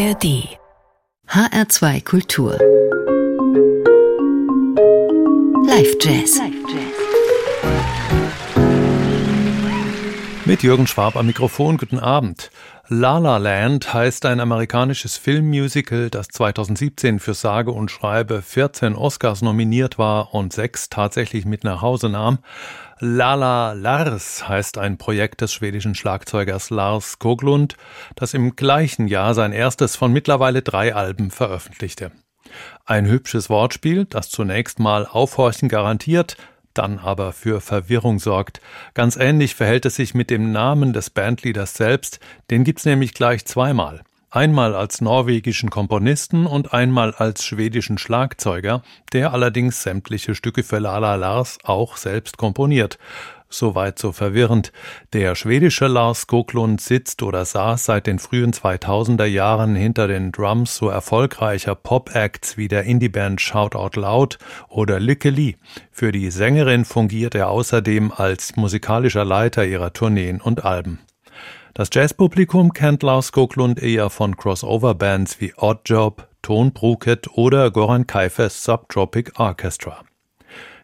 ARD HR2 Kultur Live Jazz Mit Jürgen Schwab am Mikrofon, guten Abend. La La Land heißt ein amerikanisches Filmmusical, das 2017 für sage und schreibe 14 Oscars nominiert war und sechs tatsächlich mit nach Hause nahm. Lala Lars heißt ein Projekt des schwedischen Schlagzeugers Lars Skoglund, das im gleichen Jahr sein erstes von mittlerweile drei Alben veröffentlichte. Ein hübsches Wortspiel, das zunächst mal Aufhorchen garantiert, dann aber für Verwirrung sorgt. Ganz ähnlich verhält es sich mit dem Namen des Bandleaders selbst, den gibt's nämlich gleich zweimal. Einmal als norwegischen Komponisten und einmal als schwedischen Schlagzeuger, der allerdings sämtliche Stücke für Lala Lars auch selbst komponiert. Soweit so verwirrend. Der schwedische Lars Skoglund sitzt oder saß seit den frühen 2000er Jahren hinter den Drums so erfolgreicher Pop-Acts wie der Indie-Band Shout Out Loud oder Lykke Li. Für die Sängerin fungiert er außerdem als musikalischer Leiter ihrer Tourneen und Alben. Das Jazzpublikum kennt Lars Skoglund eher von Crossover-Bands wie Oddjob, Ton Bruket oder Goran Kaifers Subtropic Orchestra.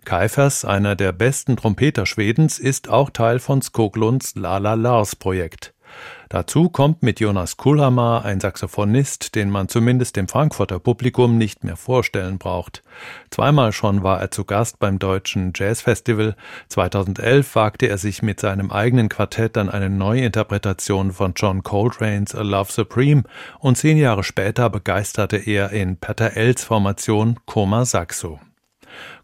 Kaifers, einer der besten Trompeter Schwedens, ist auch Teil von Skoglunds Lala Lars Projekt. Dazu kommt mit Jonas Kulhammer ein Saxophonist, den man zumindest dem Frankfurter Publikum nicht mehr vorstellen braucht. Zweimal schon war er zu Gast beim Deutschen Jazzfestival. 2011 wagte er sich mit seinem eigenen Quartett an eine Neuinterpretation von John Coltrane's A Love Supreme und zehn Jahre später begeisterte er in Peter Els Formation Koma Saxo.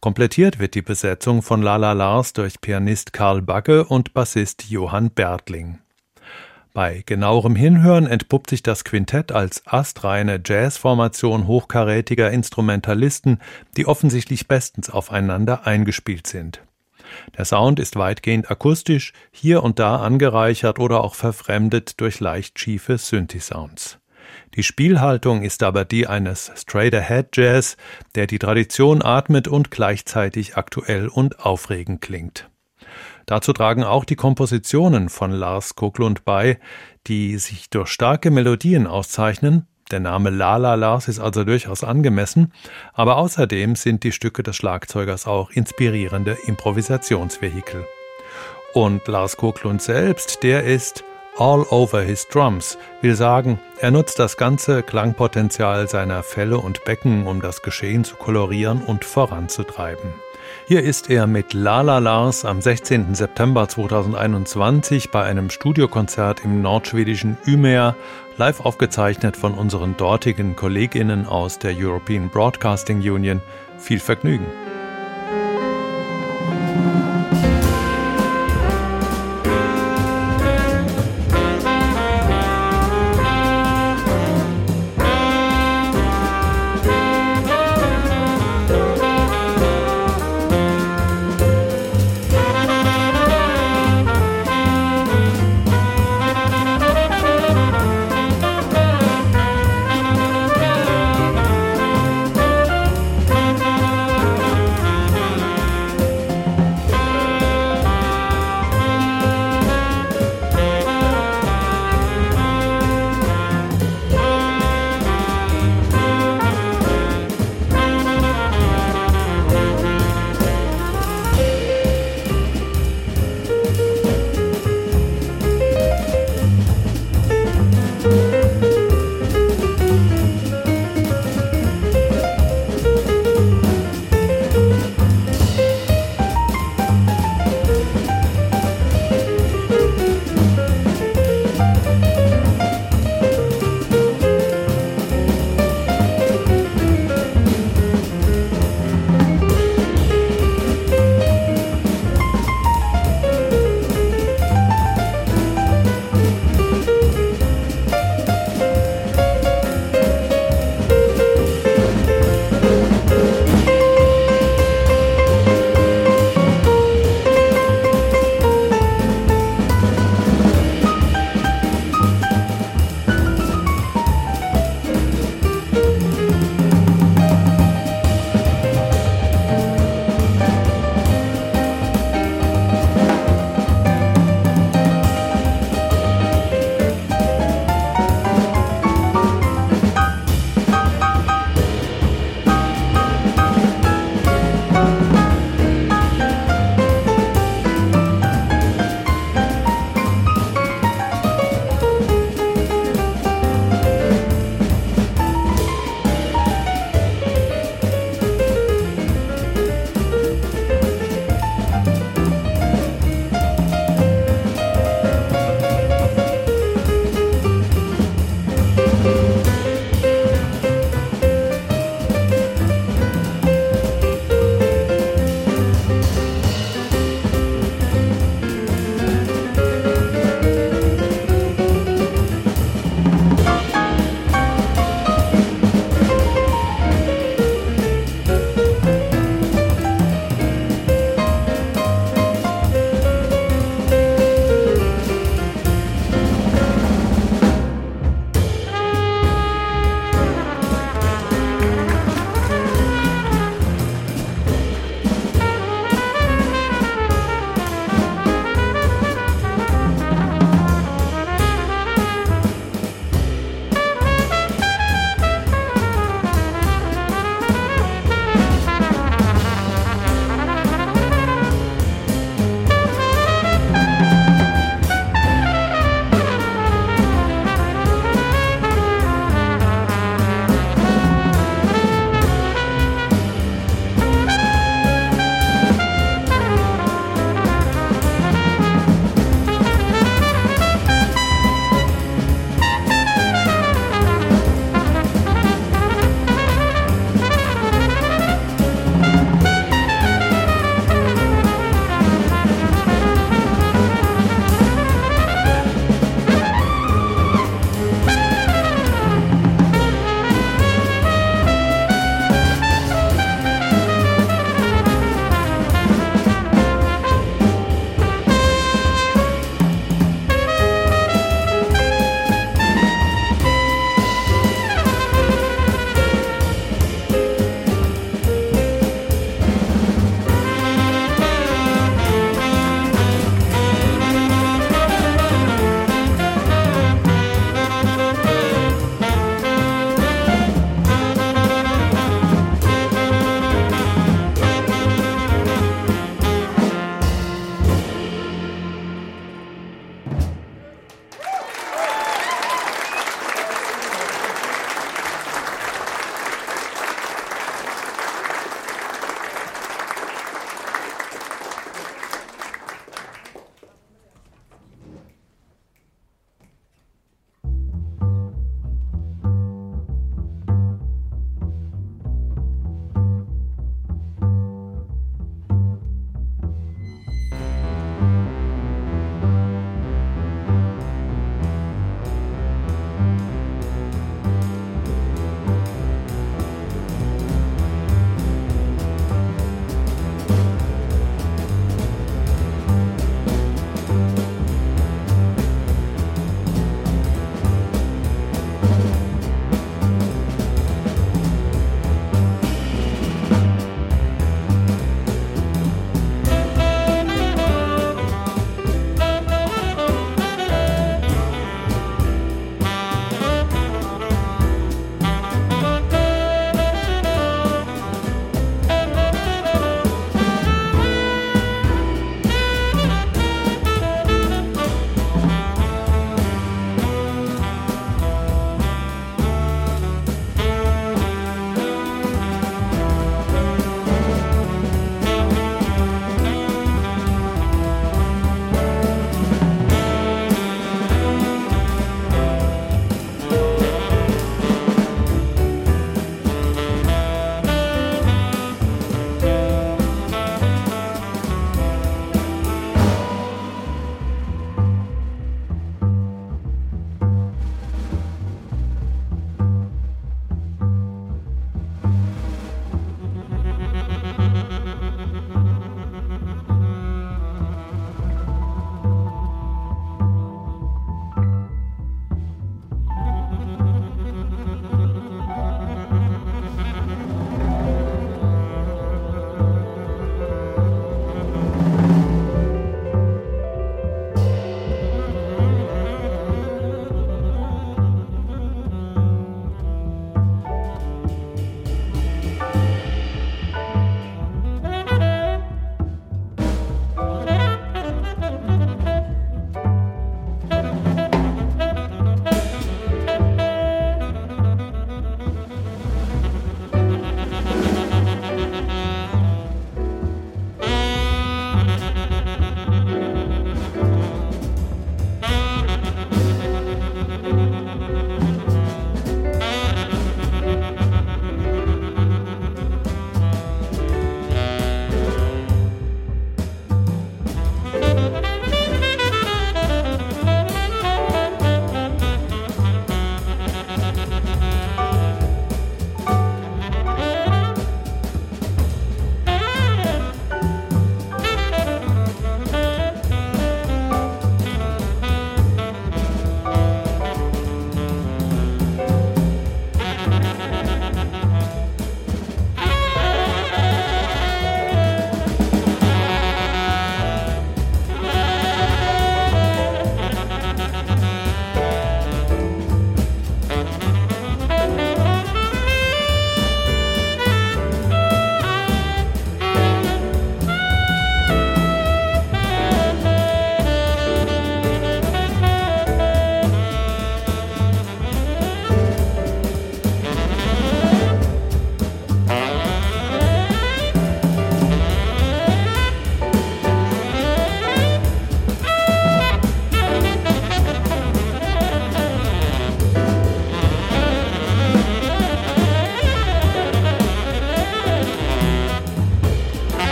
Komplettiert wird die Besetzung von Lala Lars durch Pianist Karl Bagge und Bassist Johann Bertling. Bei genauerem Hinhören entpuppt sich das Quintett als astreine Jazzformation hochkarätiger Instrumentalisten, die offensichtlich bestens aufeinander eingespielt sind. Der Sound ist weitgehend akustisch, hier und da angereichert oder auch verfremdet durch leicht schiefe Synthi-Sounds. Die Spielhaltung ist aber die eines Straight-Ahead Jazz, der die Tradition atmet und gleichzeitig aktuell und aufregend klingt. Dazu tragen auch die Kompositionen von Lars Koklund bei, die sich durch starke Melodien auszeichnen. Der Name Lala Lars ist also durchaus angemessen, aber außerdem sind die Stücke des Schlagzeugers auch inspirierende Improvisationsvehikel. Und Lars Koklund selbst, der ist all over his drums, will sagen, er nutzt das ganze Klangpotenzial seiner Fälle und Becken, um das Geschehen zu kolorieren und voranzutreiben. Hier ist er mit Lala Lars am 16. September 2021 bei einem Studiokonzert im nordschwedischen Umeå, live aufgezeichnet von unseren dortigen Kolleginnen aus der European Broadcasting Union. Viel Vergnügen!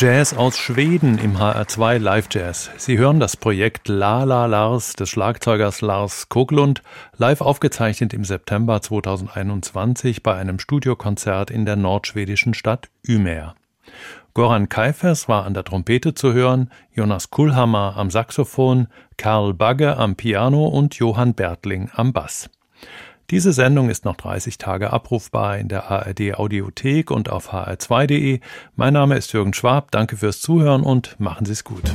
Jazz aus Schweden im HR2 Live Jazz. Sie hören das Projekt La La Lars des Schlagzeugers Lars Koglund, live aufgezeichnet im September 2021 bei einem Studiokonzert in der nordschwedischen Stadt Ymer. Goran Kaifers war an der Trompete zu hören, Jonas Kuhlhammer am Saxophon, Karl Bagge am Piano und Johann Bertling am Bass. Diese Sendung ist noch 30 Tage abrufbar in der ARD Audiothek und auf hr2.de. Mein Name ist Jürgen Schwab. Danke fürs Zuhören und machen Sie es gut.